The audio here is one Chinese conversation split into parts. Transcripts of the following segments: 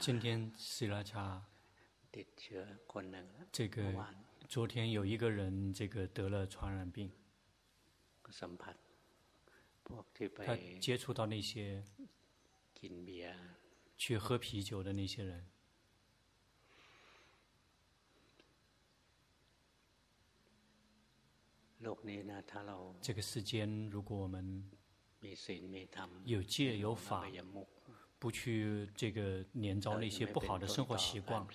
今天ศรีราชา这个昨天有一个人这个得了传染病，他接触到那些去喝啤酒的那些人。这个世间，如果我们有戒有法， 不去这个连招那些不好的生活习惯，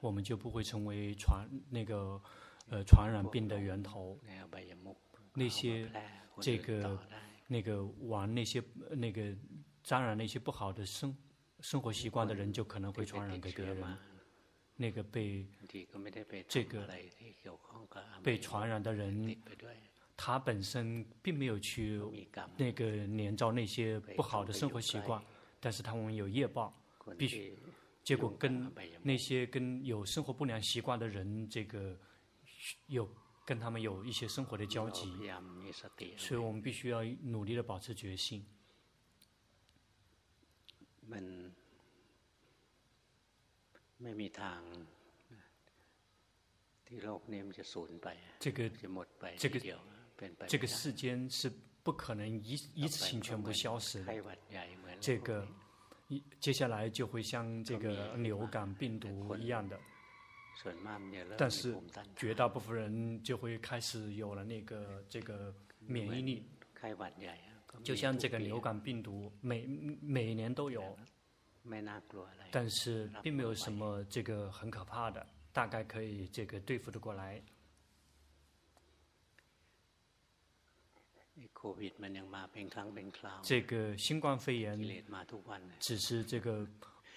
我们就不会成为传那个呃传染病的源头。那些这个那个玩那些那个沾染那些不好的生生活习惯的人，就可能会传染给别人。那个被这个被传染的人，他本身并没有去那个连招那些不好的生活习惯。但是他们有业报，必须，结果跟那些跟有生活不良习惯的人，这个有跟他们有一些生活的交集，所以我们必须要努力的保持决心。这个这个这个世间是不可能一一次性全部消失的。这个一接下来就会像这个流感病毒一样的，但是绝大部分人就会开始有了那个这个免疫力，就像这个流感病毒每每年都有，但是并没有什么这个很可怕的，大概可以这个对付的过来。这个新冠肺炎只是这个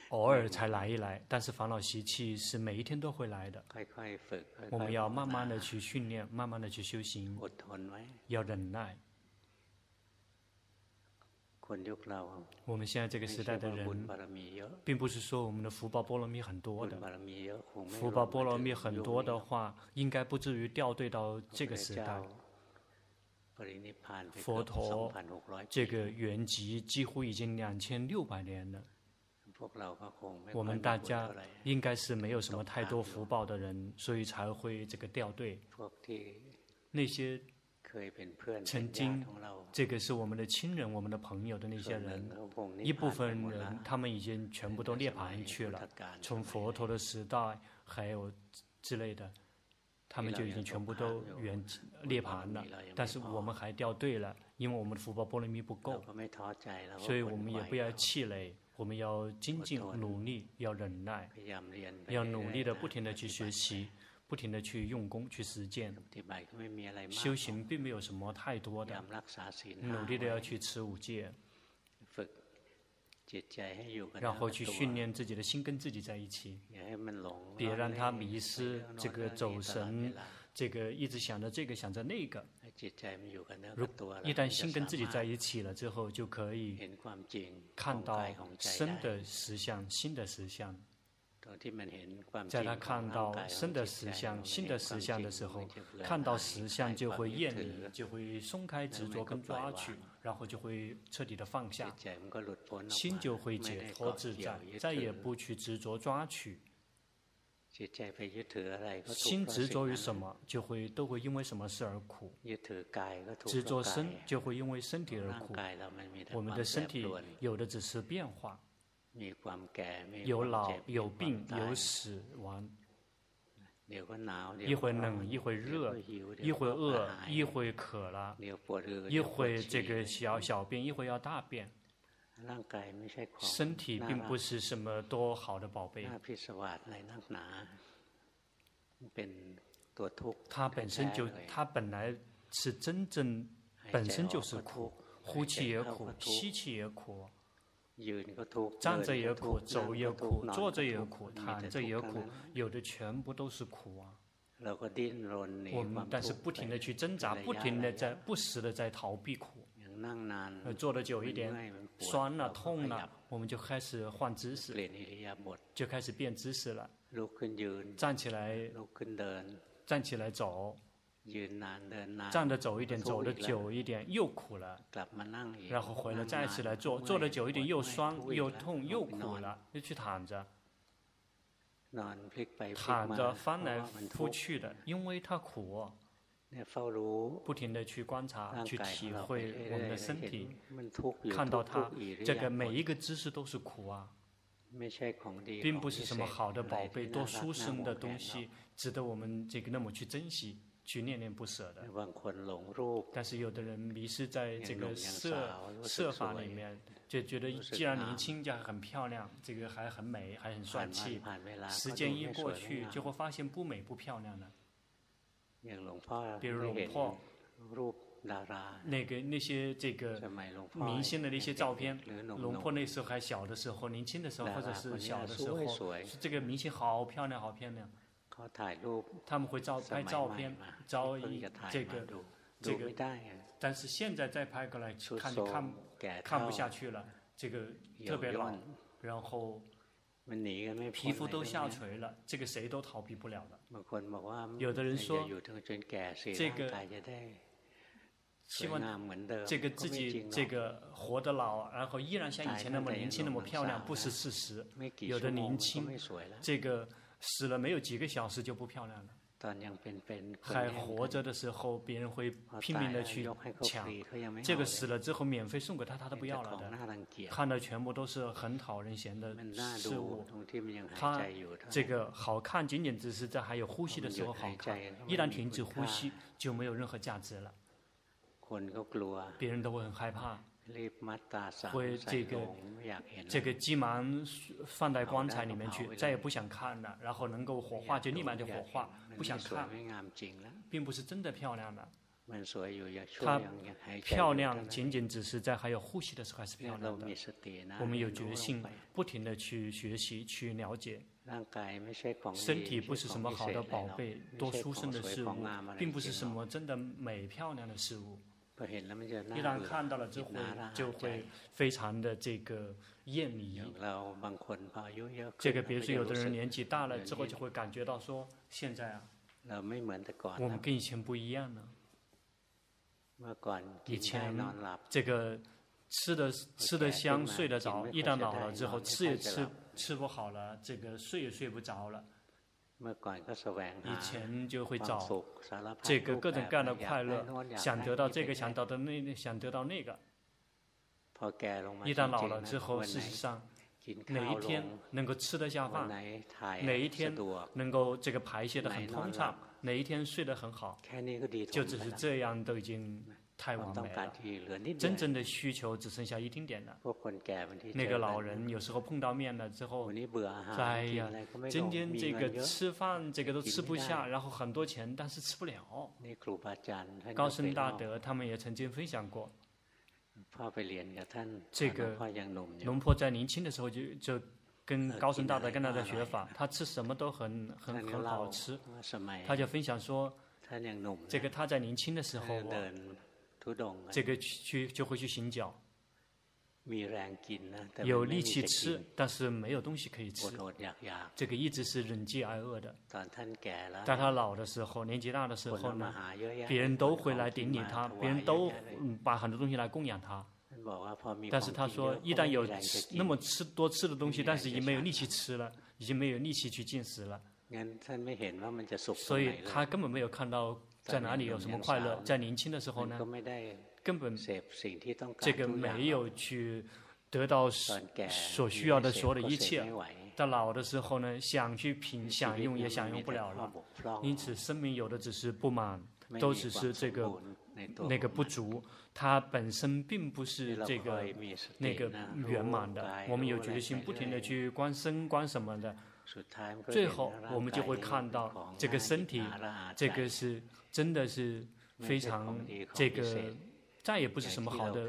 偶尔才来一来，但是烦恼习气是每一天都会来的。我们要慢慢的去训练，慢慢的去修行，要忍耐。我们现在这个时代的人，并不是说我们的福报波罗蜜很多的，福报波罗蜜很多的话，应该不至于掉队到这个时代。佛陀这个原籍几乎已经两千六百年了，我们大家应该是没有什么太多福报的人，所以才会这个掉队。那些曾经这个是我们的亲人、我们的朋友的那些人，一部分人他们已经全部都涅槃去了，从佛陀的时代还有之类的。他们就已经全部都圆涅槃了，但是我们还掉队了，因为我们的福报波罗蜜不够，所以我们也不要气馁，我们要精进努力，要忍耐，要努力的不停的去学习，不停的去用功去实践。修行并没有什么太多的，努力的要去持五戒。然后去训练自己的心跟自己在一起，别让他迷失，这个走神，这个一直想着这个想着那个。如一旦心跟自己在一起了之后，就可以看到生的实相、新的实相。在他看到生的实相、新的实相的时候，看到实相就会厌离，就会松开执着跟抓取，然后就会彻底的放下，心就会解脱自在，再也不去执着抓取。心执着于什么，就会都会因为什么事而苦。执着身就会因为身体而苦。我们的身体有的只是变化。有老有病有死亡，一会冷一会热，一会饿一会渴了，一会这个小小便一会要大便。身体并不是什么多好的宝贝，它本身就它本来是真正本身就是苦，呼气也苦，吸气也苦。站着也苦，走也苦，坐着也苦，躺着也苦，有的全部都是苦啊。我们但是不停的去挣扎，不停的在不时的在逃避苦。坐的久一点，酸了痛了，我们就开始换姿势，就开始变姿势了。站起来，站起来走，站得走一点，走得久一点又苦了，然后回来再次来坐，坐得久一点又酸又痛又苦了，又去躺着，躺着翻来覆去的，因为它苦。不停的去观察，去体会我们的身体，看到它这个每一个姿势都是苦啊，并不是什么好的宝贝、多殊胜的东西，值得我们这个那么去珍惜。去念念不舍的，但是有的人迷失在这个色色法里面，就觉得既然年轻就很漂亮，这个还很美，还很帅气。时间一过去，就会发现不美不漂亮了。比如龙婆，那个那些这个明星的那些照片，龙婆那时候还小的时候，年轻的时候或者是小的时候，这个明星好漂亮，好漂亮。他们会照拍照片，照一这个这个，但是现在再拍过来看，就看看不下去了。这个特别老，然后皮肤都下垂了，这个谁都逃避不了了。有的人说，这个希望这个自己这个活得老，然后依然像以前那么年轻那么漂亮，不是事实。有的年轻，这个。死了没有几个小时就不漂亮了。还活着的时候，别人会拼命的去抢。这个死了之后免费送给他，他都不要了的。看的全部都是很讨人嫌的事物。他这个好看，仅仅只是在还有呼吸的时候好看。一旦停止呼吸，就没有任何价值了。别人都会很害怕。会这个这个急忙放在棺材里面去，再也不想看了。然后能够火化就立马就火化，不想看，并不是真的漂亮的。它漂亮仅仅只是在还有呼吸的时候还是漂亮的。我们有决心，不停的去学习去了解。身体不是什么好的宝贝，多殊胜的事物，并不是什么真的美漂亮的事物。一旦看到了之后，就会非常的这个厌离。这个比如说，有的人年纪大了之后，就会感觉到说，现在啊，我们跟以前不一样了。以前这个吃的吃的香，睡得着，一旦老了之后，吃也吃吃不好了，这个睡也睡不着了。以前就会找这个各种各样的快乐，想得到这个，想得到那，想得到那个。一旦老了之后，事实上，哪一天能够吃得下饭，哪一天能够这个排泄的很通畅，哪一天睡得很好，就只是这样都已经。太完美了，真正的需求只剩下一丁点了。那个老人有时候碰到面了之后，哎呀，今天这个吃饭这个都吃不下，然后很多钱，但是吃不了。高僧大德他们也曾经分享过，这个龙婆在年轻的时候就就跟高僧大德跟他的学法，他吃什么都很很很好吃。他就分享说，这个他在年轻的时候。这个去就会去行脚，有力气吃，但是没有东西可以吃。这个一直是忍饥挨饿的。在他老的时候，年纪大的时候呢，别人都会来顶礼他，别人都把很多东西来供养他。但是他说，一旦有那么吃多吃的东西，但是已经没有力气吃了，已经没有力气去进食了。所以他根本没有看到。在哪里有什么快乐？在年轻的时候呢，根本这个没有去得到所需要的所有的一切。到老的时候呢，想去品享用也享用不了了。因此，生命有的只是不满，都只是这个那个不足，它本身并不是这个那个圆满的。我们有决心，不停的去观身观什么的。最后，我们就会看到这个身体，这个是真的是非常这个，再也不是什么好的。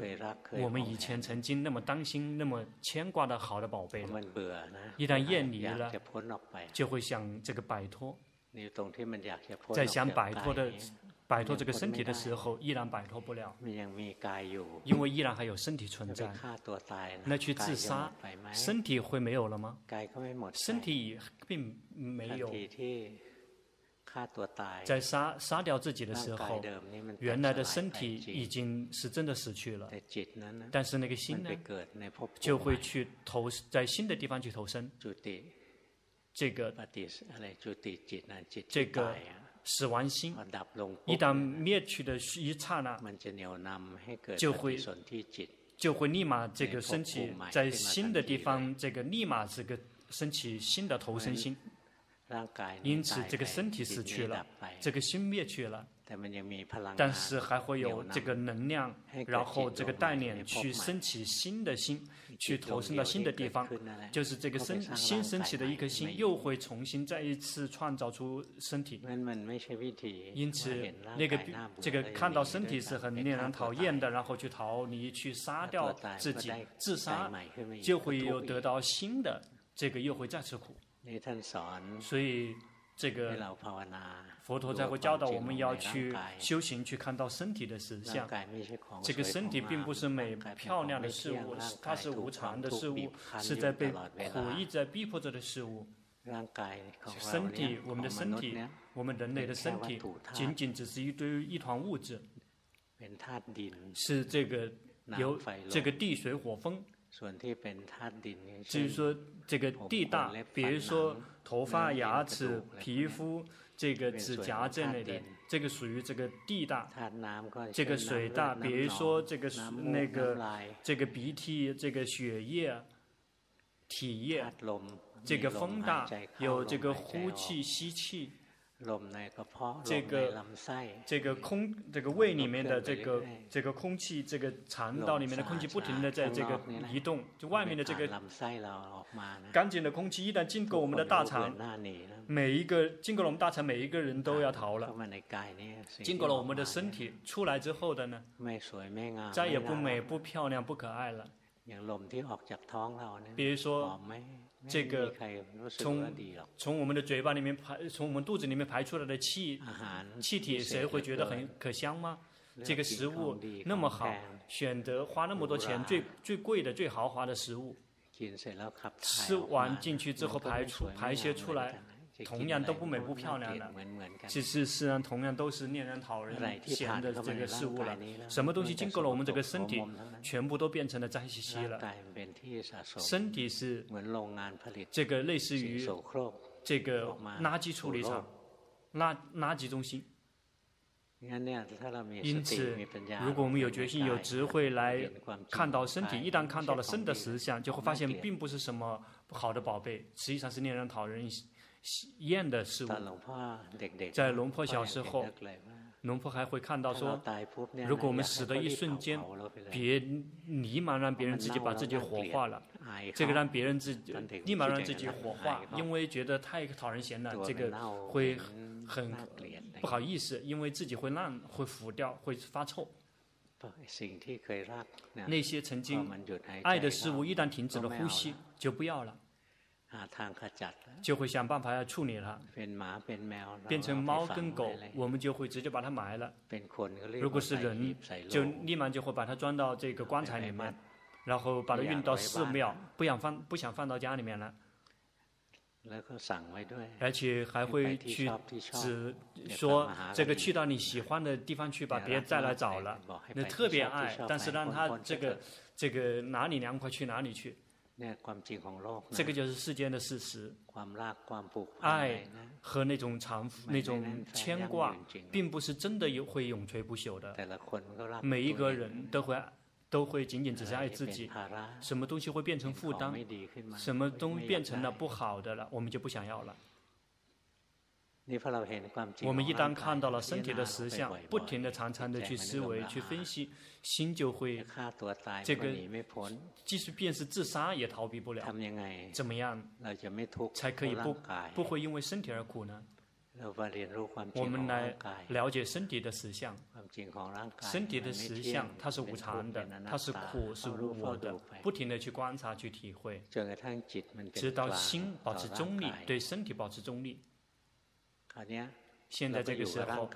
我们以前曾经那么担心、那么牵挂的好的宝贝了，一旦厌离了，就会想这个摆脱，在想摆脱的。摆脱这个身体的时候，依然摆脱不了，因为依然还有身体存在。那去自杀，身体会没有了吗？身体并没有。在杀杀掉自己的时候，原来的身体已经。是真的死去了。但是那个心呢，就会去投在新的地方去投生。这个这个死亡心，一旦灭去的一刹那，就会就会立马这个升起在新的地方，这个立马这个升起新的投生心。因此，这个身体死去了，这个心灭去了，但是还会有这个能量，然后这个带领去升起新的心，去投身到新的地方，就是这个生新升起的一颗心，又会重新再一次创造出身体。因此，那个这个看到身体是很令人讨厌的，然后去逃离，去杀掉自己，自杀就会有得到新的，这个又会再次苦。所以，这个佛陀才会教导我们要去修行，去看到身体的实相。这个身体并不是美漂亮的事物，它是无常的事物，是在被苦一直在逼迫着的事物。身体，我们的身体，我们人类的身体，仅仅只是一堆一团物质，是这个由这个地水火风。至于说这个地大，比如说头发、牙齿、皮肤、这个指甲这类的，这个属于这个地大。这个水大，比如说这个那个这个鼻涕、这个血液、体液。这个风大，有这个呼气、吸气。这个这个空这个胃里面的这个这个空气，这个肠道里面的空气不停的在这个移动，就外面的这个干净的空气一旦经过我们的大肠，每一个经过了我们大肠，每一个人都要逃了。经过了我们的身体出来之后的呢，再也不美、不漂亮、不可爱了。比如说。这个从从我们的嘴巴里面排，从我们肚子里面排出来的气气体，谁会觉得很可香吗？这个食物那么好，选择花那么多钱，最最贵的、最豪华的食物，吃完进去之后排出排泄出来。同样都不美不漂亮的，其实事实上同样都是令人讨人嫌的这个事物了。什么东西经过了我们这个身体，全部都变成了脏兮兮了。身体是这个类似于这个垃圾处理厂、垃垃圾中心。因此，如果我们有决心、有智慧来看到身体，一旦看到了身的实相，就会发现并不是什么好的宝贝，实际上是令人讨人厌的事物，在龙婆小时候，龙婆还会看到说，如果我们死的一瞬间，别立马让别人自己把自己火化了，这个让别人自己立马让自己火化，因为觉得太讨人嫌了，这个会很不好意思，因为自己会烂、会腐掉、会发臭。那些曾经爱的事物，一旦停止了呼吸，就不要了。就会想办法要处理它，变成猫跟狗，我们就会直接把它埋了。如果是人，就立马就会把它装到这个棺材里面，然后把它运到寺庙，不想放，不想放到家里面了。而且还会去指说这个去到你喜欢的地方去，吧别再来找了。那特别爱，但是让他这个这个哪里凉快去哪里去。这个就是世间的事实。爱和那种长那种牵挂，并不是真的有会永垂不朽的。每一个人都会都会仅仅只是爱自己。什么东西会变成负担？什么东西变成了不好的了？我们就不想要了。我们一旦看到了身体的实相，不停地、常常地去思维、去分析，心就会这个，即使便是自杀也逃避不了。怎么样才可以不不会因为身体而苦呢？我们来了解身体的实相。身体的实相，它是无常的，它是苦，是无我的。不停地去观察、去体会，直到心保持中立，对身体保持中立。现在这个时候，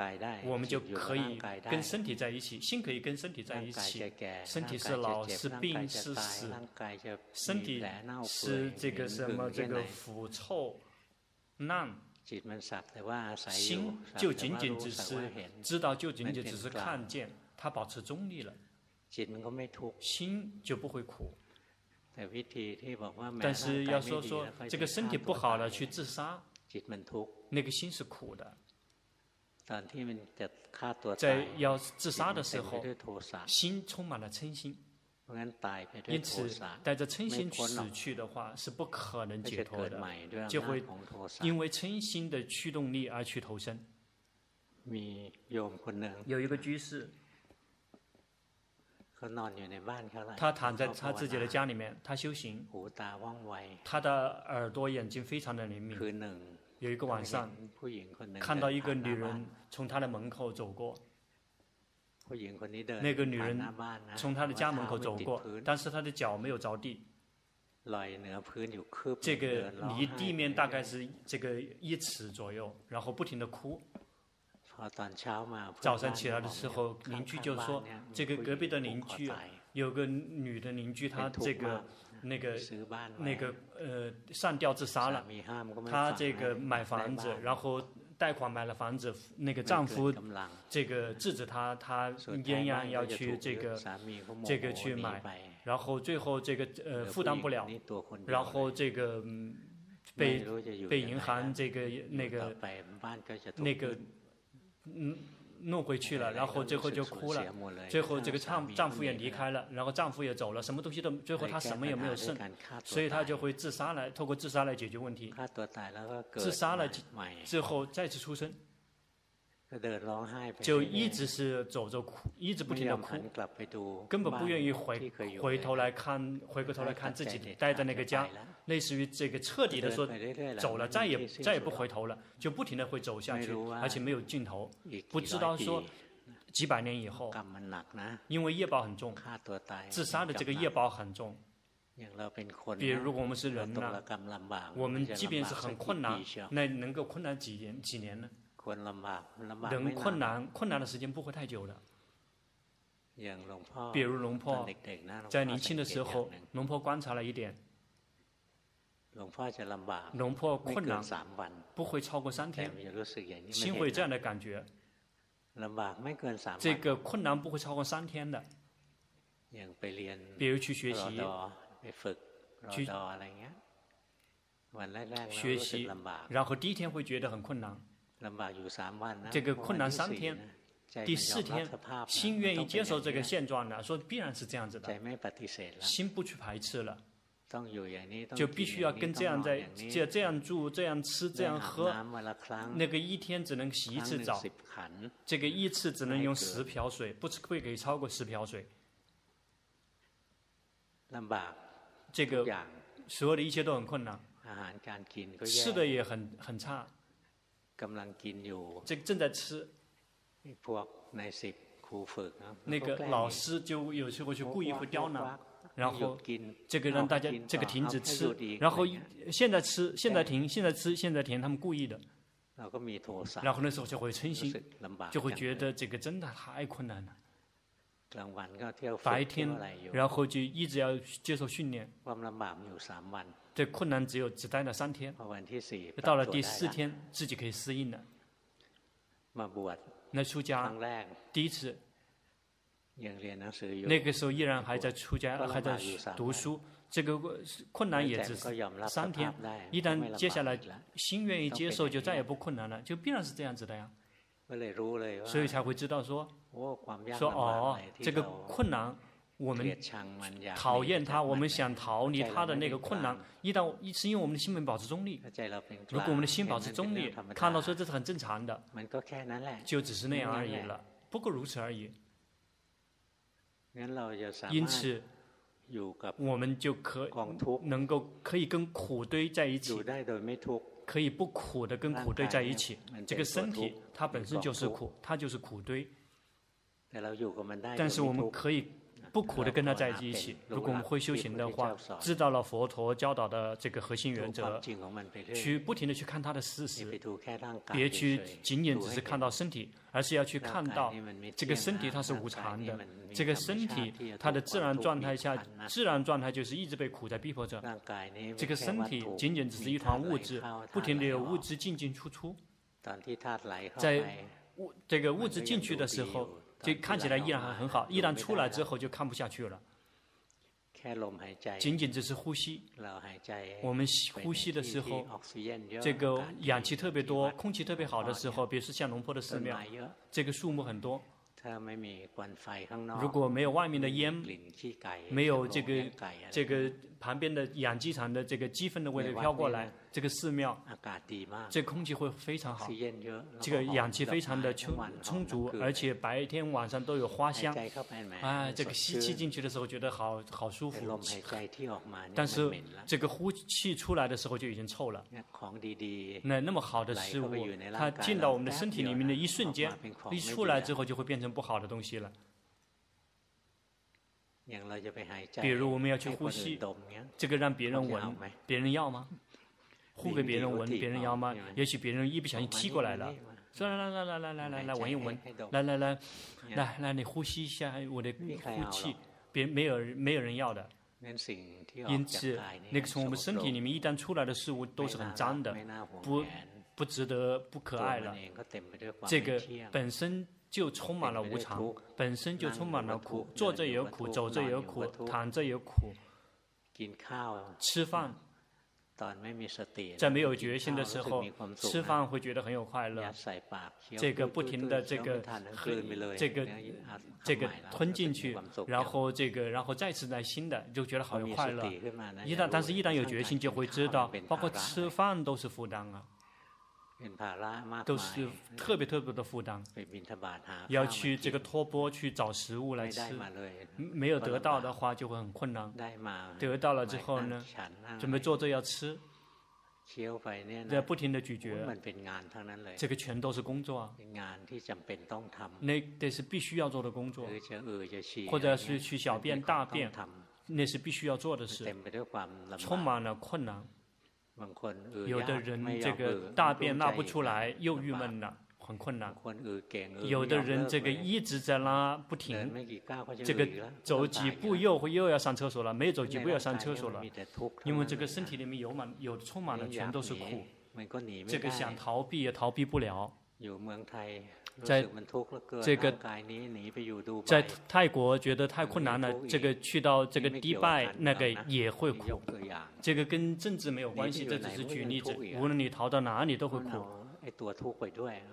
我们就可以跟身体在一起，心可以跟身体在一起。身体是老是病是死，身体是这个什么这个腐臭烂，心就仅仅只是知道，就仅仅只是看见，它保持中立了，心就不会苦。但是要说说这个身体不好了？去自杀，那个心是苦的。在要自杀的时候，心充满了嗔心。因此，带着嗔心死去的话是不可能解脱的，就会因为嗔心的驱动力而去投生。有一个居士，他躺在他自己的家里面，他修行，他的耳朵、眼睛非常的灵敏。有一个晚上，看到一个女人从他的门口走过。那个女人从他的家门口走过，但是她的脚没有着地，这个离地面大概是这个一尺左右，然后不停的哭。早上起来的时候，邻居就说：“这个隔壁的邻居有个女的邻居，她这个那个那个呃上吊自杀了，她这个买房子，然后。”贷款买了房子，那个丈夫这个制止她，她仍然要去这个这个去买，然后最后这个呃负担不了，然后这个被被银行这个那个那个嗯。弄回去了，然后最后就哭了。最后这个丈丈夫也离开了，然后丈夫也走了，什么东西都最后她什么也没有剩，所以她就会自杀来，透过自杀来解决问题。自杀了之后再次出生，就一直是走着哭，一直不停的哭，根本不愿意回回头来看，回过头来看自己待在那个家。类似于这个彻底的说走了，再也再也不回头了，就不停的会走下去，而且没有尽头。不知道说几百年以后，因为业报很重，自杀的这个业报很重。比如如果我们是人呢，我们即便是很困难，那能够困难几年几年呢？能困难困难的时间不会太久的。比如龙婆在年轻的时候，龙婆观察了一点。龙婆困难不会超过三天，心会这样的感觉。这个困难不会超过三天的。比如去学习，去学习，然后第一天会觉得很困难。这个困难三天，第四天心愿意接受这个现状了，说必然是这样子的，心不去排斥了。就必须要跟这样在这这样住这样吃这样喝，那个一天只能洗一次澡，这个一次只能用十瓢水，不会可以超过十瓢水。这个所有的一切都很困难，吃的也很很差。这个正在吃，那个老师就有时候就故意会刁难。然后这个让大家这个停止吃，然后现在吃，现在停，现在吃，现在停，他们故意的。然后那时候就会称心，就会觉得这个真的太困难了。白天，然后就一直要接受训练。这困难只有只待了三天，到了第四天自己可以适应了。那出家第一次。那个时候依然还在出家，还在读书。这个困难也只是三天。一旦接下来心愿意接受，就再也不困难了，就必然是这样子的呀。所以才会知道说，说哦，这个困难，我们讨厌它，我们想逃离它的那个困难。一旦一是因为我们的心没保持中立，如果我们的心保持中立，看到说这是很正常的，就只是那样而已了，不过如此而已。因此，我们就可能够可以跟苦堆在一起，可以不苦的跟苦堆在一起。这个身体它本身就是苦，它就是苦堆。但是我们可以不苦的跟他在一起。如果我们会修行的话，知道了佛陀教导的这个核心原则，去不停的去看他的事实，别去仅仅只是看到身体，而是要去看到这个身体它是无常的，这个身体它的自然状态下，自然状态就是一直被苦在逼迫着。这个身体仅仅只是一团物质，不停的有物质进进出出，在物这个物质进去的时候。就看起来依然还很好，一旦出来之后就看不下去了。仅仅只是呼吸，我们呼吸的时候，这个氧气特别多，空气特别好的时候，比如说像龙坡的寺庙，这个树木很多。如果没有外面的烟，没有这个这个旁边的养鸡场的这个鸡粪的味道飘过来。这个寺庙，这空气会非常好，这个氧气非常的充充足，而且白天晚上都有花香。啊，这个吸气进去的时候觉得好好舒服，但是这个呼气出来的时候就已经臭了。那那么好的事物，它进到我们的身体里面的一瞬间，一出来之后就会变成不好的东西了。比如我们要去呼吸，这个让别人闻，别人要吗？呼给别人闻，别人要吗？也许别人一不小心踢过来了，算了，来来来来来来来闻一闻，来来来，来来你呼吸一下我的呼气，别没有没有人要的，因此那个从我们身体里面一旦出来的事物都是很脏的，不不值得，不可爱了。这个本身。就充满了无常，本身就充满了苦，坐着也有苦，走着也有苦，躺着也有苦，吃饭。在没有决心的时候，吃饭会觉得很有快乐。这个不停的这个这个这个吞进去，然后这个然后再次来新的，就觉得好有快乐。一旦但是一旦有决心，就会知道，包括吃饭都是负担啊，都是特别特别的负担。要去这个托钵去找食物来吃，没有得到的话就会很困难。得到了之后呢，准备坐着要吃。在不停的咀嚼，这个全都是工作啊。那得是必须要做的工作，或者是去小便大便，那是必须要做的事，充满了困难。有的人这个大便拉不出来，又郁闷了。很困难，有的人这个一直在拉不停，这个走几步又会又要上厕所了，没走几步又要上厕所了，因为这个身体里面有满有充满了全都是苦，这个想逃避也逃避不了。在这个在泰国觉得太困难了，这个去到这个迪拜那个也会苦，这个跟政治没有关系，这只是举例子，无论你逃到哪里都会苦。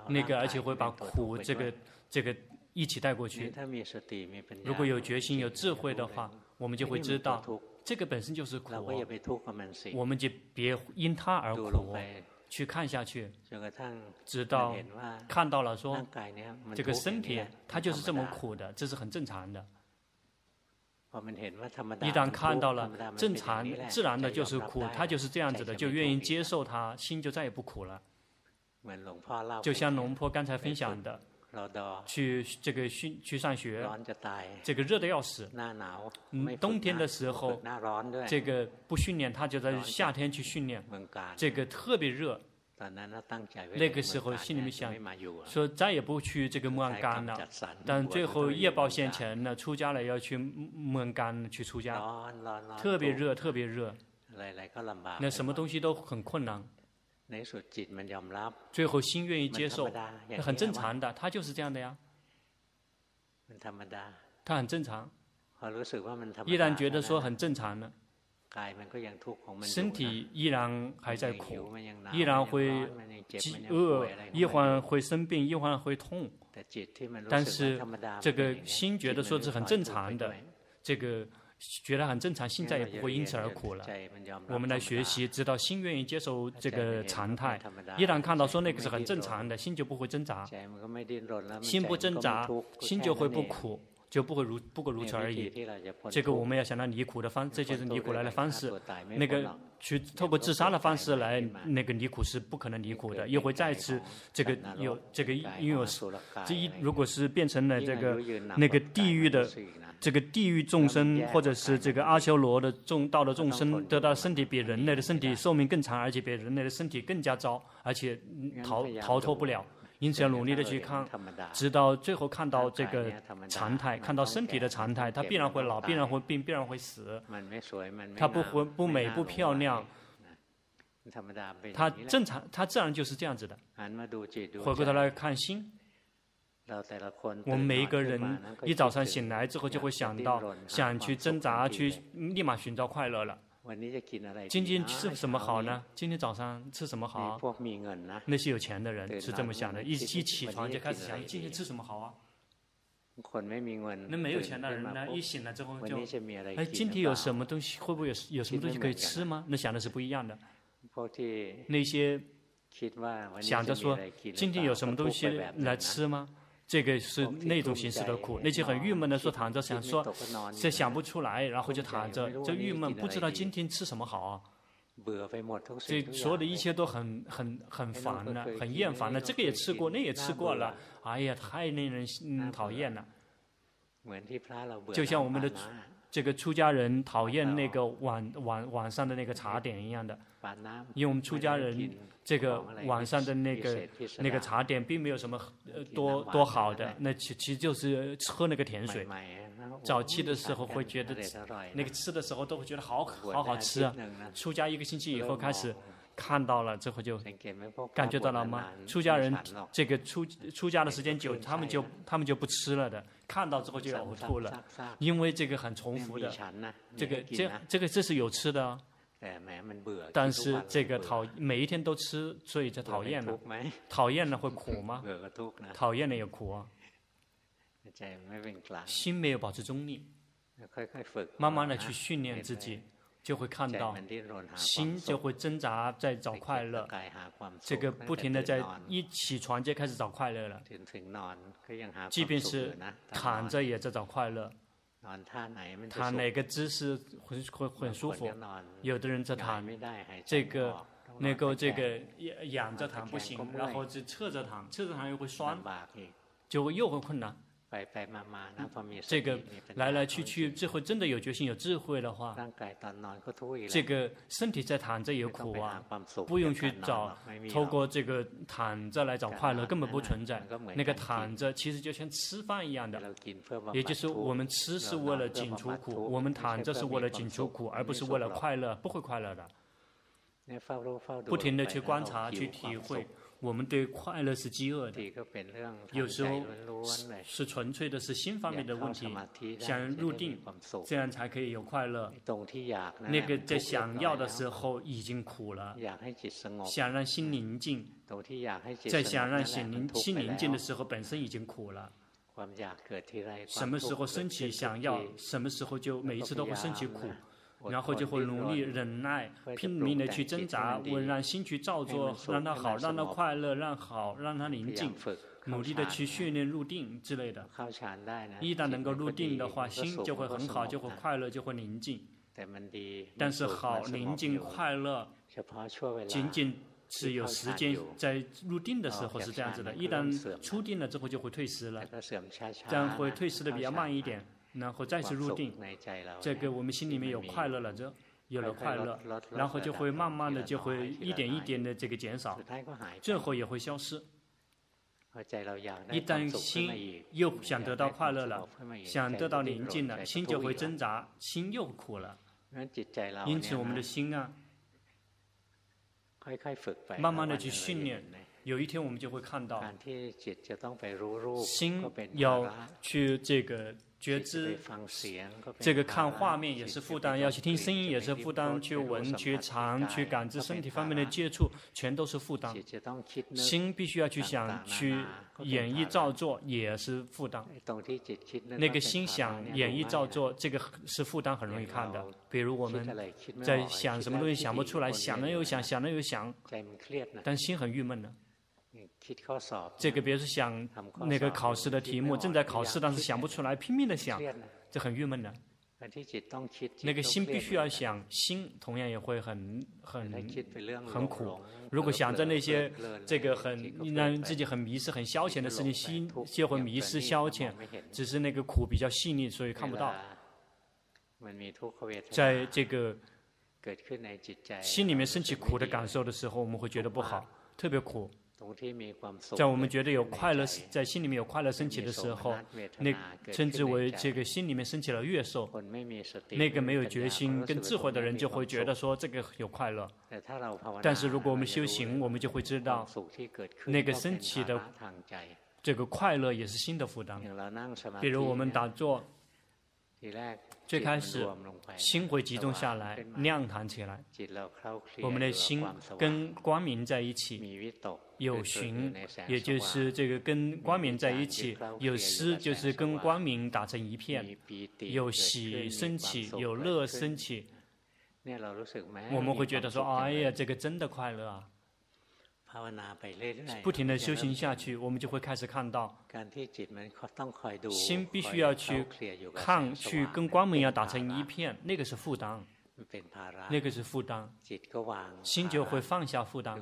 那个，而且会把苦这个这个一起带过去。如果有决心、有智慧的话，我们就会知道，这个本身就是苦。我们就别因它而苦，去看下去，直到看到了说，这个身体它就是这么苦的，这是很正常的。一旦看到了正常自然的就是苦，它就是这样子的，就愿意接受它，心就再也不苦了。就像龙坡刚才分享的，去这个训去上学，这个热的要死。嗯，冬天的时候，这个不训练，他就在夏天去训练，这个特别热。那个时候心里面想，说再也不去这个木樊干了。但最后夜报现前呢，出家了要去木樊干去出家，特别热，特别热。那什么东西都很困难。最后心愿意接受，很正常的，他就是这样的呀。他很正常。依然觉得说很正常呢，身体依然还在苦，依然会饥饿，一会儿会生病，一会儿会痛。但是这个心觉得说是很正常的，这个。觉得很正常，心再也不会因此而苦了。我们来学习，直到心愿意接受这个常态。一旦看到说那个是很正常的，心就不会挣扎。心不挣扎，心就会不苦，就不会如不过如此而已。这个我们要想到离苦的方，这就是离苦来的方式。那个去透过自杀的方式来那个离苦是不可能离苦的，又会再次这个有这个因为有这一如果是变成了这个那个地狱的。这个地狱众生或者是这个阿修罗的众道的众生得到身体比人类的身体寿命更长，而且比人类的身体更加糟，而且逃逃脱不了。因此要努力的去看，直到最后看到这个常态，看到身体的常态，它必然会老，必然会病，必然会死。它不会不美不漂亮，它正常，它自然就是这样子的。回过头来看心，我们每一个人一早上醒来之后就会想到，想去挣扎，去立马寻找快乐了。今天吃什么好呢？今天早上吃什么好？那些有钱的人是这么想的，一一起床就开始想，今天吃什么好啊？那没有钱的人呢？一醒来之后就，哎，今天有什么东西？会不会有有什么东西可以吃吗？那想的是不一样的。那些想着说，今天有什么东西来吃吗？这个是那种形式的苦，那些很郁闷的说躺着想说，这想不出来，然后就躺着，就郁闷，不知道今天吃什么好啊。这所有的一切都很很很烦了，很厌烦了。这个也吃过，那也吃过了，哎呀，太令人嗯讨厌了。就像我们的这个出家人讨厌那个晚晚晚上的那个茶点一样的，因为我们出家人。这个晚上的那个那个茶点并没有什么多多好的，那其其实就是喝那个甜水。早期的时候会觉得那个吃的时候都会觉得好好好吃啊。出家一个星期以后开始看到了之后就感觉到了吗？出家人这个出出家的时间久，他们就他们就不吃了的。看到之后就呕吐了，因为这个很重复的。这个这这个这是有吃的啊。但是这个讨每一天都吃，所以就讨厌了。讨厌了会苦吗？讨厌了也苦啊。心没有保持中立，慢慢的去训练自己，就会看到心就会挣扎在找快乐。这个不停的在一起床就开始找快乐了，即便是躺着也在找快乐。躺哪个姿势会会很舒服？有的人在躺，这个那个这个仰仰着躺不行，然后就侧着躺，侧着躺又会酸，就会又会困难。这个来来去去，最后真的有决心、有智慧的话，这个身体在躺着也苦啊，不用去找，透过这个躺着来找快乐，根本不存在。那个躺着其实就像吃饭一样的，也就是我们吃是为了解除苦，我们躺着是为了解除苦，而不是为了快乐，不会快乐的。不停的去观察、去体会。我们对快乐是饥饿的，有时候是纯粹的是心方面的问题，想入定，这样才可以有快乐。那个在想要的时候已经苦了，想让心宁静，在想让心宁心宁静的时候本身已经苦了。什么时候升起想要，什么时候就每一次都会升起苦。然后就会努力忍耐，拼命的去挣扎，为让心去照做，让它好，让它快乐，让好，让它宁静，努力的去训练入定之类的。一旦能够入定的话，心就会很好，就会快乐，就会宁静。但是好宁静快乐，仅仅是有时间在入定的时候是这样子的，一旦出定了之后就会退失了，这样会退失的比较慢一点。然后再次入定，这个我们心里面有快乐了，就有了快乐，然后就会慢慢的就会一点一点的这个减少，最后也会消失。一旦心又想得到快乐了，想得到宁静了，心就会挣扎，心又苦了。因此我们的心啊，慢慢的去训练，有一天我们就会看到，心要去这个。觉知，这个看画面也是负担，要去听声音也是负担，去闻、去尝、去感知身体方面的接触，全都是负担。心必须要去想、去演绎、造作，也是负担。那个心想演绎、造作，这个是负担，很容易看的。比如我们在想什么东西想不出来，想了又想，想了又想，但心很郁闷的。这个，比如说想那个考试的题目，正在考试，但是想不出来，拼命的想，这很郁闷的。那个心必须要想，心同样也会很很很苦。如果想着那些这个很让自己很迷失、很消遣的事情，心就会迷失、消遣。只是那个苦比较细腻，所以看不到。在这个心里面升起苦的感受的时候，我们会觉得不好，特别苦。在我们觉得有快乐，在心里面有快乐升起的时候，那称之为这个心里面升起了乐受。那个没有决心跟智慧的人就会觉得说这个有快乐。但是如果我们修行，我们就会知道，那个升起的这个快乐也是心的负担。比如我们打坐。最开始，心会集中下来，亮堂起来。我们的心跟光明在一起，有寻，也就是这个跟光明在一起；有思，就是跟光明打成一片；有喜升起，有乐升起。我们会觉得说：“哎呀，这个真的快乐啊！”不停的修行下去，我们就会开始看到，心必须要去看，去跟光明要打成一片，那个是负担，那个是负担，心就会放下负担，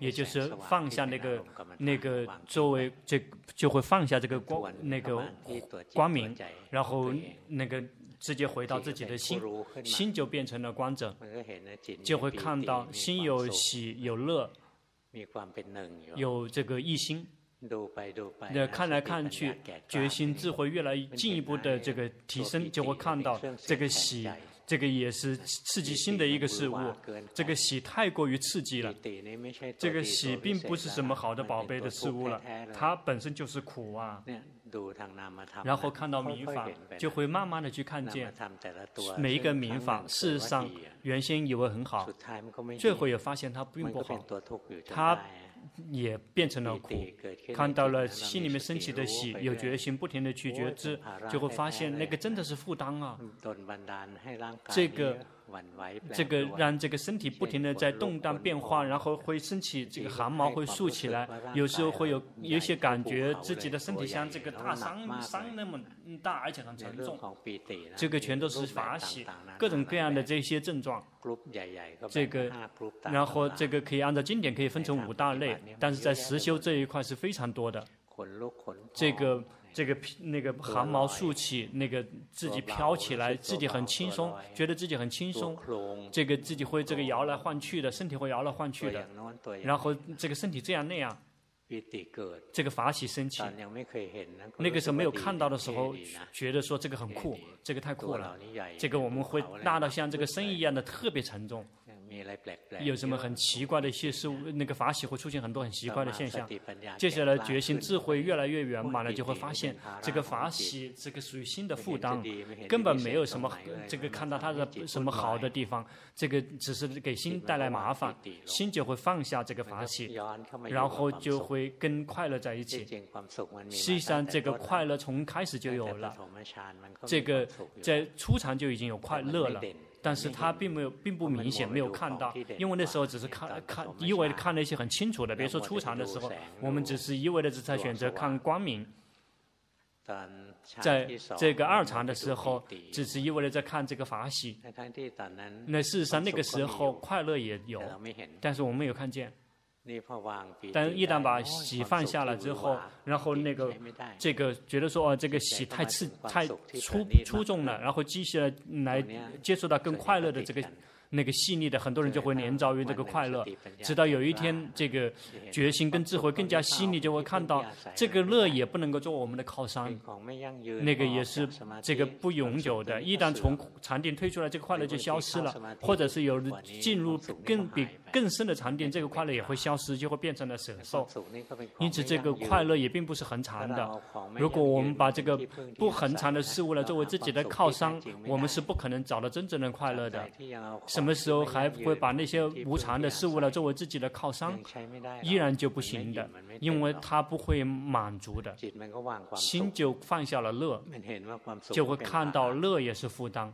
也就是放下那个那个作为这就会放下这个光那个光明，然后那个直接回到自己的心，心就变成了光者，就会看到心有喜有乐。有这个一心，那看来看去，决心智慧越来越进一步的这个提升，就会看到这个喜，这个也是刺激心的一个事物。这个喜太过于刺激了，这个喜并不是什么好的宝贝的事物了，它本身就是苦啊。然后看到民法，就会慢慢的去看见每一个民法。事实上，原先以为很好，最后也发现它并不好，它也变成了苦。看到了心里面升起的喜，有决心，不停的去觉知，就会发现那个真的是负担啊。这个。这个让这个身体不停的在动荡变化，然后会升起这个汗毛会竖起来，有时候会有有些感觉自己的身体像这个大山山那么大，而且很沉重。这个全都是法喜，各种各样的这些症状。这个，然后这个可以按照经典可以分成五大类，但是在实修这一块是非常多的。这个。这个那个汗毛竖起，那个自己飘起来，自己很轻松，觉得自己很轻松。这个自己会这个摇来晃去的，身体会摇来晃去的。然后这个身体这样那样，这个法喜升起。那个时候没有看到的时候，觉得说这个很酷，这个太酷了。这个我们会大到像这个声音一样的特别沉重。有什么很奇怪的一些事物？那个法喜会出现很多很奇怪的现象。接下来决心智慧越来越圆满了，就会发现这个法喜这个属于心的负担，根本没有什么这个看到它的什么好的地方，这个只是给心带来麻烦，心就会放下这个法喜，然后就会跟快乐在一起。实际上这个快乐从开始就有了，这个在初禅就已经有快乐了。但是他并没有，并不明显，没有看到，因为那时候只是看看，一味的看那些很清楚的，比如说出场的时候，我们只是一味的只在选择看光明，在这个二禅的时候，只是一味的在看这个法喜，那事实上那个时候快乐也有，但是我们没有看见。但一旦把喜放下了之后，然后那个这个觉得说哦，这个喜太刺太出出众了，然后继续来接触到更快乐的这个。那个细腻的，很多人就会连着于这个快乐，直到有一天，这个决心跟智慧更加细腻，就会看到这个乐也不能够做我们的靠山，那个也是这个不永久的。一旦从禅定退出来，这个快乐就消失了，或者是有进入更比更深的禅定，这个快乐也会消失，就会变成了舍受。因此，这个快乐也并不是恒常的。如果我们把这个不恒常的事物来作为自己的靠山，我们是不可能找到真正的快乐的。什么时候还会把那些无常的事物呢作为自己的靠山，依然就不行的，因为他不会满足的，心就放下了乐，就会看到乐也是负担。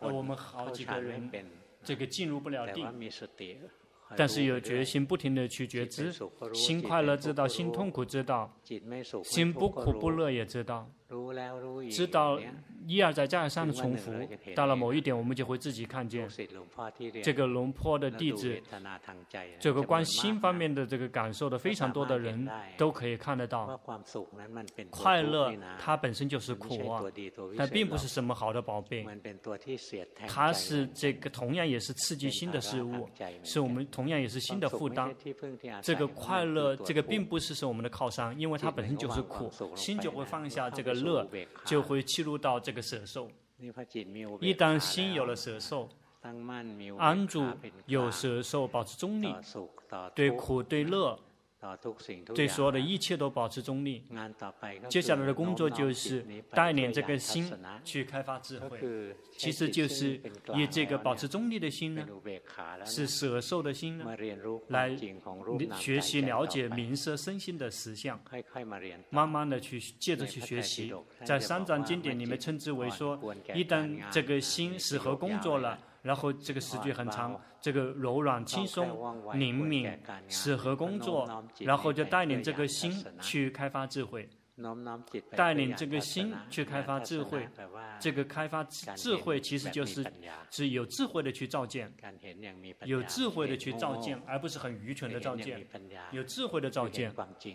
我们好几个人这个进入不了定，但是有决心不停地去觉知，心快乐知道，心痛苦知道，心不苦不乐也知道，知道。一而再、再而三的重复，到了某一点，我们就会自己看见这个龙坡的弟子，这个关心方面的这个感受的非常多的人都可以看得到。快乐它本身就是苦啊，但并不是什么好的宝贝，它是这个同样也是刺激新的事物，是我们同样也是新的负担。这个快乐，这个并不是是我们的靠山，因为它本身就是苦，心就会放下这个乐，就会侵入到这个舍受。一旦心有了舍受，安住有舍受，保持中立，对苦对乐。对所有的一切都保持中立。接下来的工作就是带领这个心去开发智慧，其实就是以这个保持中立的心呢，是舍受的心呢，来学习了解名色身心的实相，慢慢的去借着去学习，在三藏经典里面称之为说，一旦这个心适合工作了。然后这个时局很长，这个柔软、轻松、灵敏，适合工作，然后就带领这个心去开发智慧。带领这个心去开发智慧，这个开发智慧其实就是是有智慧的去照见，有智慧的去照见，而不是很愚蠢的照见。有智慧的照见，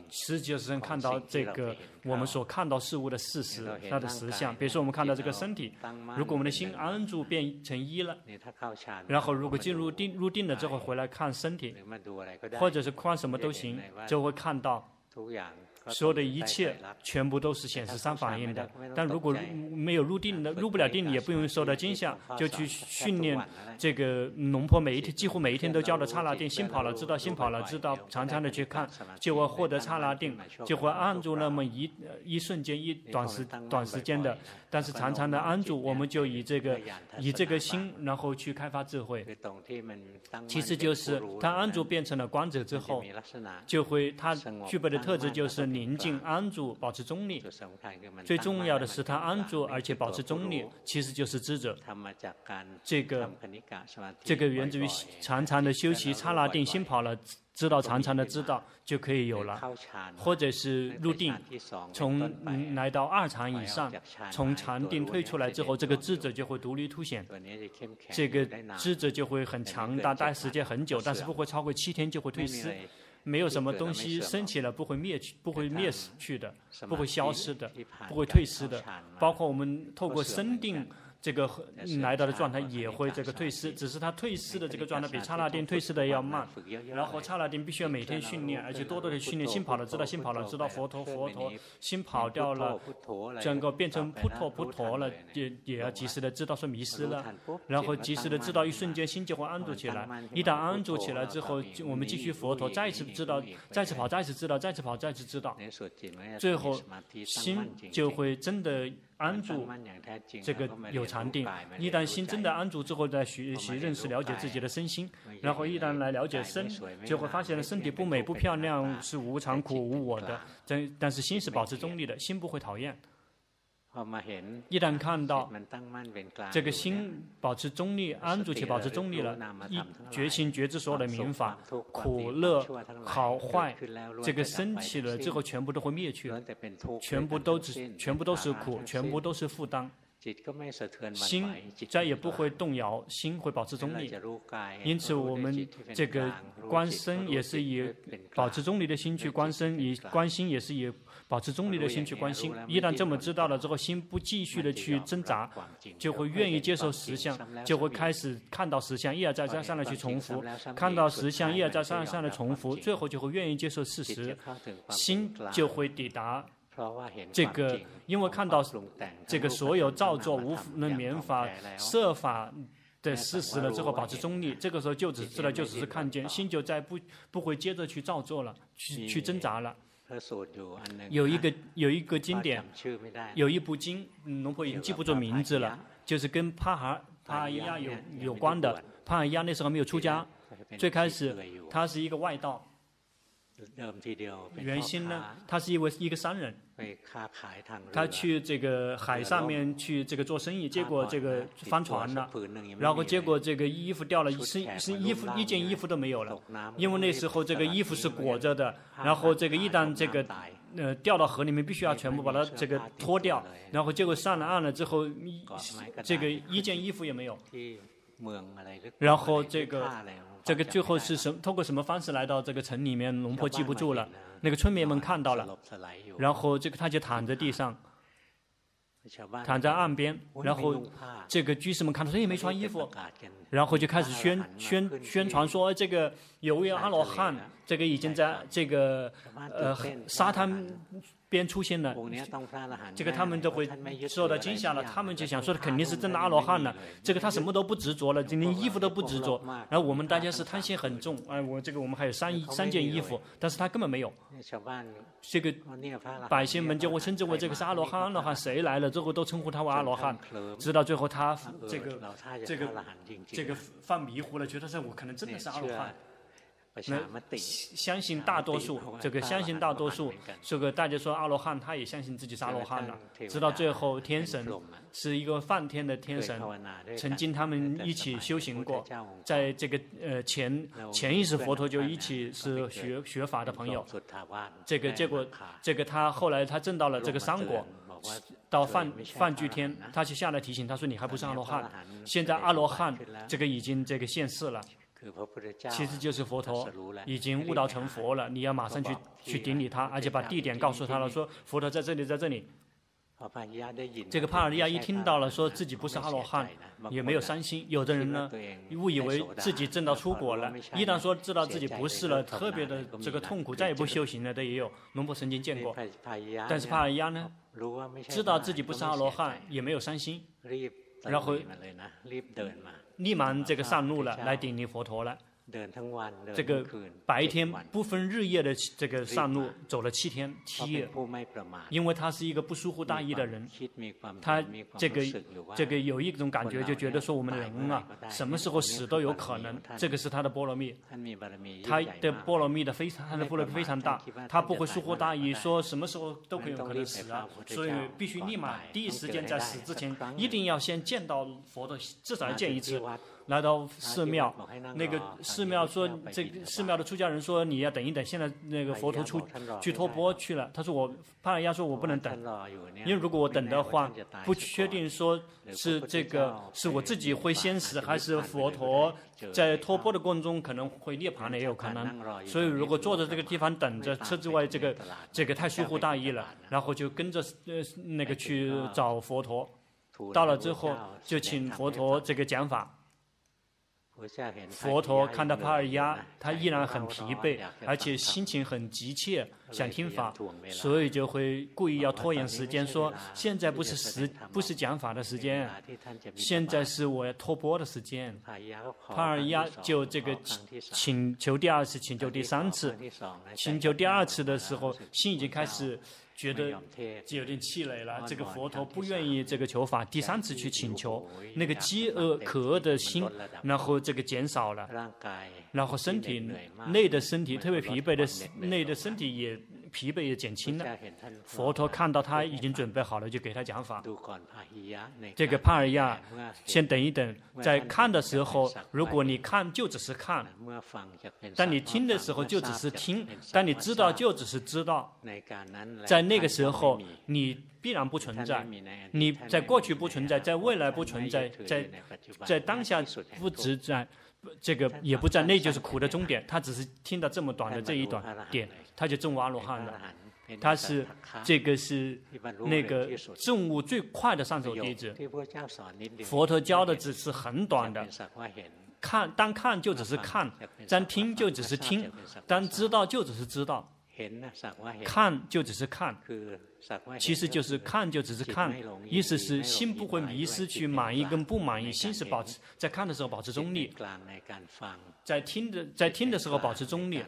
实际上看到这个我们所看到事物的事实，它的实相。比如说我们看到这个身体，如果我们的心安住变成一了，然后如果进入定入定了之后回来看身体，或者是看什么都行，就会看到。所有的一切全部都是显示三反应的，但如果没有入定的，入不了定，也不用受到惊吓，就去训练这个龙婆，每一天几乎每一天都教的刹那定，心跑了知道心跑了知道，常常的去看，就会获得刹那定，就会按住那么一一瞬间一短时短时间的，但是常常的安住，我们就以这个以这个心，然后去开发智慧，其实就是他安住变成了观者之后，就会他具备的特质就是你。宁静安住，保持中立。最重要的是他安住，而且保持中立，其实就是智者。这个这个源自于常常的修习刹那定，心跑了，知道常常的知道就可以有了。或者是入定，从来到二禅以上，从禅定退出来之后，这个智者就会独立凸显。这个智者就会很强大，待时间很久，但是不会超过七天就会退失。没有什么东西升起了不会灭去，不会灭死去的，不会消失的，不会退失的，包括我们透过生定。这个来到的状态也会这个退失，只是它退失的这个状态比刹那定退失的要慢。然后刹那定必须要每天训练，而且多多的训练。心跑了知道心跑了知道佛陀佛陀，心跑掉了，整个变成扑陀扑陀了，也也要及时的知道说迷失了，然后及时的知道一瞬间心就会安住起来。一旦安住起来之后，我们继续佛陀再次知道，再次跑再次知道，再次跑再次知道，最后心就会真的。安住，这个有禅定。一旦心真的安住之后，再学习认识了解自己的身心，然后一旦来了解身，就会发现身体不美不漂亮，是无常苦无我的。但但是心是保持中立的，心不会讨厌。一旦看到这个心保持中立，安住且保持中立了，一觉心觉知所有的民法，苦乐好坏，这个升起了之后，全部都会灭去，全部都只全部都是苦，全部都是负担。心再也不会动摇，心会保持中立。因此，我们这个观身也是以保持中立的心去观身，以观心也是以保持中立的心去观心。一旦这么知道了之后，心不继续的去挣扎，就会愿意接受实相，就会开始看到实相，一而再再三的去重复，看到实相，一而再再三的重复，最后就会愿意接受事实，心就会抵达。这个，因为看到这个所有造作无能免法设法的事实了之后，保持中立，这个时候就只知道就只是看见，心就再不不会接着去造作了，去去挣扎了。有一个有一个经典，有一部经，龙婆已经记不住名字了，就是跟帕哈帕哈亚有有关的。帕哈亚那时候没有出家，最开始他是一个外道。原先呢，他是一位一个商人，他去这个海上面去这个做生意，结果这个翻船了，然后结果这个衣服掉了，一身身衣服一件衣服都没有了，因为那时候这个衣服是裹着的，然后这个一旦这个呃掉到河里面，必须要全部把它这个脱掉，然后结果上了岸了之后，这个一件衣服也没有。然后这个这个最后是什通过什么方式来到这个城里面？龙婆记不住了，那个村民们看到了，然后这个他就躺在地上。躺在岸边，然后这个居士们看到他也没穿衣服，然后就开始宣宣宣传说，这个有位阿罗汉，这个已经在这个呃沙滩。边出现了，这个他们都会受到惊吓了。他们就想说，肯定是真的阿罗汉了。这个他什么都不执着了，连衣服都不执着。然后我们大家是贪心很重，哎，我这个我们还有三三件衣服，但是他根本没有。这个百姓们就会称之为这个是阿罗汉，阿罗汉谁来了最后都称呼他为阿罗汉，直到最后他这个这个这个犯迷糊了，觉得是我可能真的是阿罗汉。那相信大多数，这个相信大多数，这个大家说阿罗汉，他也相信自己是阿罗汉了。直到最后，天神是一个梵天的天神，曾经他们一起修行过，在这个呃前前一世佛陀就一起是学学法的朋友。这个结果，这个他后来他证到了这个三果，到梵梵聚天，他就下来提醒他说：“你还不是阿罗汉，现在阿罗汉这个已经这个现世了。”其实就是佛陀已经悟道成佛了，你要马上去去顶礼他，而且把地点告诉他了，说佛陀在这里，在这里。这个帕尔利亚一听到了，说自己不是阿罗汉，也没有伤心。有的人呢，误以为自己证到出果了，一旦说知道自己不是了，特别的这个痛苦，再也不修行了的也有。龙婆曾经见过，但是帕尔利亚呢，知道自己不是阿罗汉，也没有伤心，然后。立马这个上路了，来顶礼佛陀了。这个白天不分日夜的这个上路，走了七天七夜。因为他是一个不疏忽大意的人，他这个这个有一种感觉，就觉得说我们人啊，什么时候死都有可能。这个是他的波罗蜜，他的波罗蜜的非常，他的波罗蜜非常大，他不会疏忽大意，说什么时候都可有可能死啊。所以必须立马第一时间在死之前，一定要先见到佛的，至少要见一次。来到寺庙，那个寺庙说，这个寺庙的出家人说，你要等一等，现在那个佛陀出去托钵去了。他说我帕尔亚说我不能等，因为如果我等的话，不确定说是这个是我自己会先死，还是佛陀在托钵的过程中可能会涅槃的也有可能。所以如果坐在这个地方等着，车之外这个这个太疏忽大意了，然后就跟着呃那个去找佛陀，到了之后就请佛陀这个讲法。佛陀看到帕尔亚，他依然很疲惫，而且心情很急切，想听法，所以就会故意要拖延时间，说现在不是时，不是讲法的时间，现在是我要托钵的时间。帕尔亚就这个请求第二次，请求第三次，请求第二次的时候，心已经开始。觉得就有点气馁了，这个佛陀不愿意这个求法，第三次去请求，那个饥饿渴饿的心，然后这个减少了，然后身体内的身体特别疲惫的内的身体也。疲惫也减轻了。佛陀看到他已经准备好了，就给他讲法。这个帕尔亚，先等一等，在看的时候，如果你看就只是看；当你听的时候就只是听；当你知道就只是知道。在那个时候，你必然不存在。你在过去不存在，在未来不存在，在在当下不存在。这个也不在，那就是苦的终点。他只是听到这么短的这一短点，他就证悟阿罗汉了。他是这个是那个证悟最快的上首弟子。佛陀教的只是很短的，看单看就只是看，单听就只是听，单知道就只是知道，看就只是看。其实就是看，就只是看，意思是心不会迷失去满意跟不满意，心是保持在看的时候保持中立，在听的在听的时候保持中立，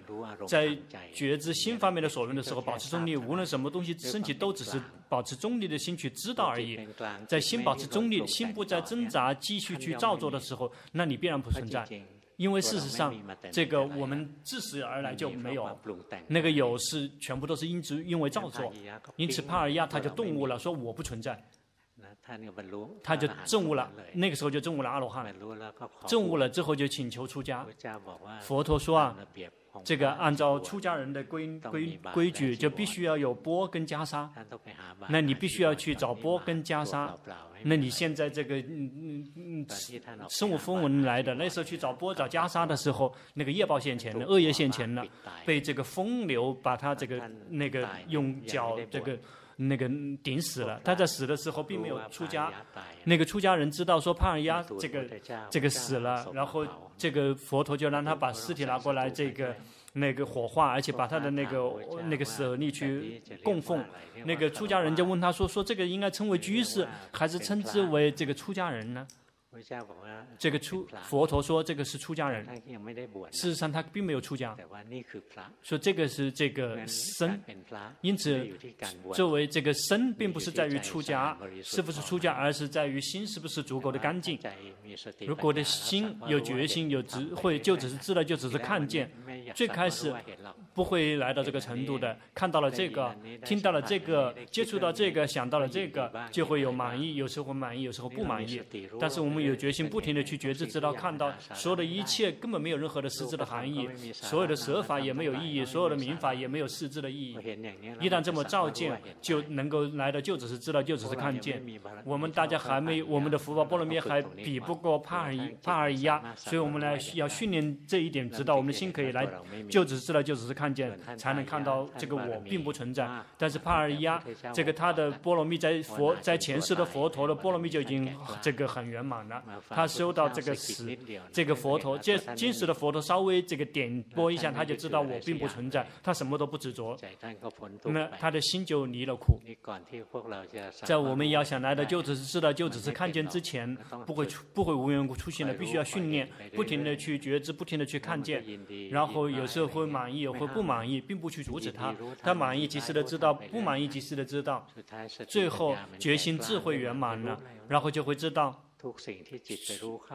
在觉知心方面的所论的时候保持中立，无论什么东西升起都只是保持中立的心去知道而已，在心保持中立，心不再挣扎继续去造作的时候，那你必然不存在。因为事实上，这个我们自始而来就没有，那个有是全部都是因之因为造作，因此帕尔亚他就顿悟了，说我不存在。他就证悟了，那个时候就证悟了阿罗汉。证悟了之后就请求出家。佛陀说啊，这个按照出家人的规规规矩，就必须要有钵跟袈裟。那你必须要去找钵跟袈裟。那你现在这个嗯嗯嗯，身无分文来的，那时候去找钵找袈裟的时候，那个业报现前了，恶业现前了，被这个风流把他这个那个用脚这个。那个顶死了，他在死的时候并没有出家。那个出家人知道说帕尔亚这个这个死了，然后这个佛陀就让他把尸体拿过来，这个那个火化，而且把他的那个那个舍利去供奉。那个出家人就问他说：说这个应该称为居士，还是称之为这个出家人呢？这个出佛陀说这个是出家人，事实上他并没有出家，说这个是这个身，因此作为这个身，并不是在于出家是不是出家，而是在于心是不是足够的干净。如果的心有决心有智慧，就只是知道，就只是看见。最开始不会来到这个程度的，看到了这个，听到了这个，接触到这个，想到了这个，就会有满意，有时候满意，有时候不满意。但是我们有决心，不停地去觉知，知道看到所有的一切根本没有任何的实质的含义，所有的舍法也没有意义，所有的名法也没有实质的意义。一旦这么照见，就能够来的就只是知道，就只是看见。我们大家还没，我们的福报波罗蜜还比不过帕尔帕尔亚，所以我们来要训练这一点，直到我们的心可以来。就只是知道，就只是看见，才能看到这个我并不存在。但是帕尔亚，这个他的波罗蜜在佛在前世的佛陀的波罗蜜就已经这个很圆满了。他收到这个时，这个佛陀，这今世的佛陀稍微这个点拨一下，他就知道我并不存在，他什么都不执着。那么他的心就离了苦。在我们要想来的就只是知道，就只是看见之前，不会出不会无缘无故出现的，必须要训练，不停的去觉知，不停的去看见，然后。有时候会满意，也会不满意，并不去阻止他。他满意及时的知道，不满意及时的知道。最后决心智慧圆满了，然后就会知道，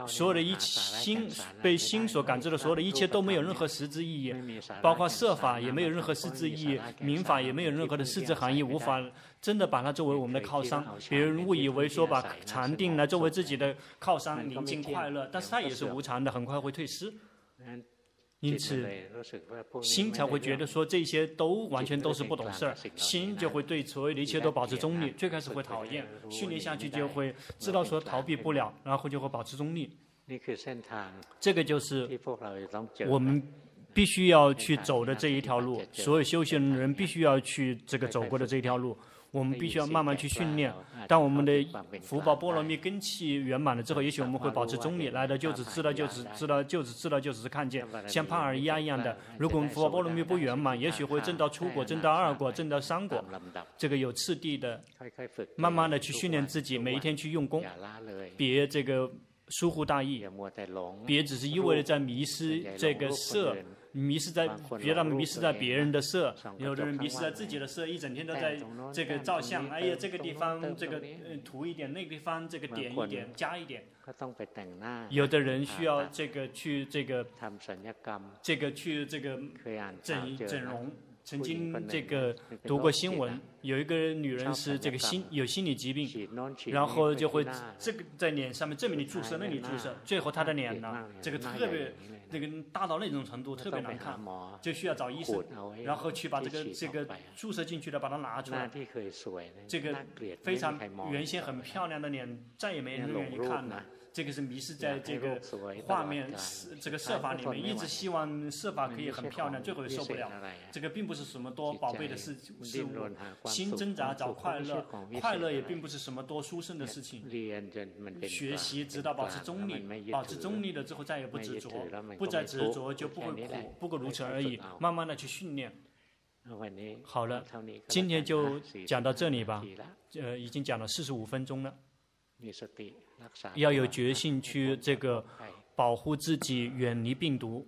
所有的一切心被心所感知的所有的一切都没有任何实质意义，包括设法也没有任何实质意义，民法也没有任何的实质含义，无法真的把它作为我们的靠山。别人误以为说把禅定来作为自己的靠山，宁静快乐，但是它也是无常的，很快会退失。因此，心才会觉得说这些都完全都是不懂事儿，心就会对所有的一切都保持中立。最开始会讨厌，训练下去就会知道说逃避不了，然后就会保持中立。这个就是我们必须要去走的这一条路，所有修行人必须要去这个走过的这一条路。我们必须要慢慢去训练。当我们的福报波罗蜜根器圆满了之后，也许我们会保持中立，来的就只知道，就只知道，就只知道，就只是看见，像帕尔亚一样的。如果我们福报波罗蜜不圆满，也许会证到初果，证到二果，证到三果。这个有次第的，慢慢的去训练自己，每一天去用功，别这个疏忽大意，别只是一味的在迷失这个色。迷失在别人迷失在别人的色，有的人迷失在自己的色，一整天都在这个照相。哎呀，这个地方这个涂一点，那个地方这个点一点，加一点。有的人需要这个去这个这个去这个整整容。曾经这个读过新闻，有一个女人是这个心有心理疾病，然后就会这个在脸上面这里你注射，那里注射，最后她的脸呢，这个特别那个大到那种程度，特别难看，就需要找医生，然后去把这个这个注射进去的把它拿出来，这个非常原先很漂亮的脸再也没人愿意看了。这个是迷失在这个画面、这个设法里面，一直希望设法可以很漂亮，最后也受不了。这个并不是什么多宝贝的事事物，心挣扎找快乐，快乐也并不是什么多殊胜的事情。学习直到保持中立，保持中立了之后再也不执着，不再执着就不会苦，不过如此而已。慢慢的去训练。好了，今天就讲到这里吧。呃，已经讲了四十五分钟了。要有决心去这个保护自己，远离病毒。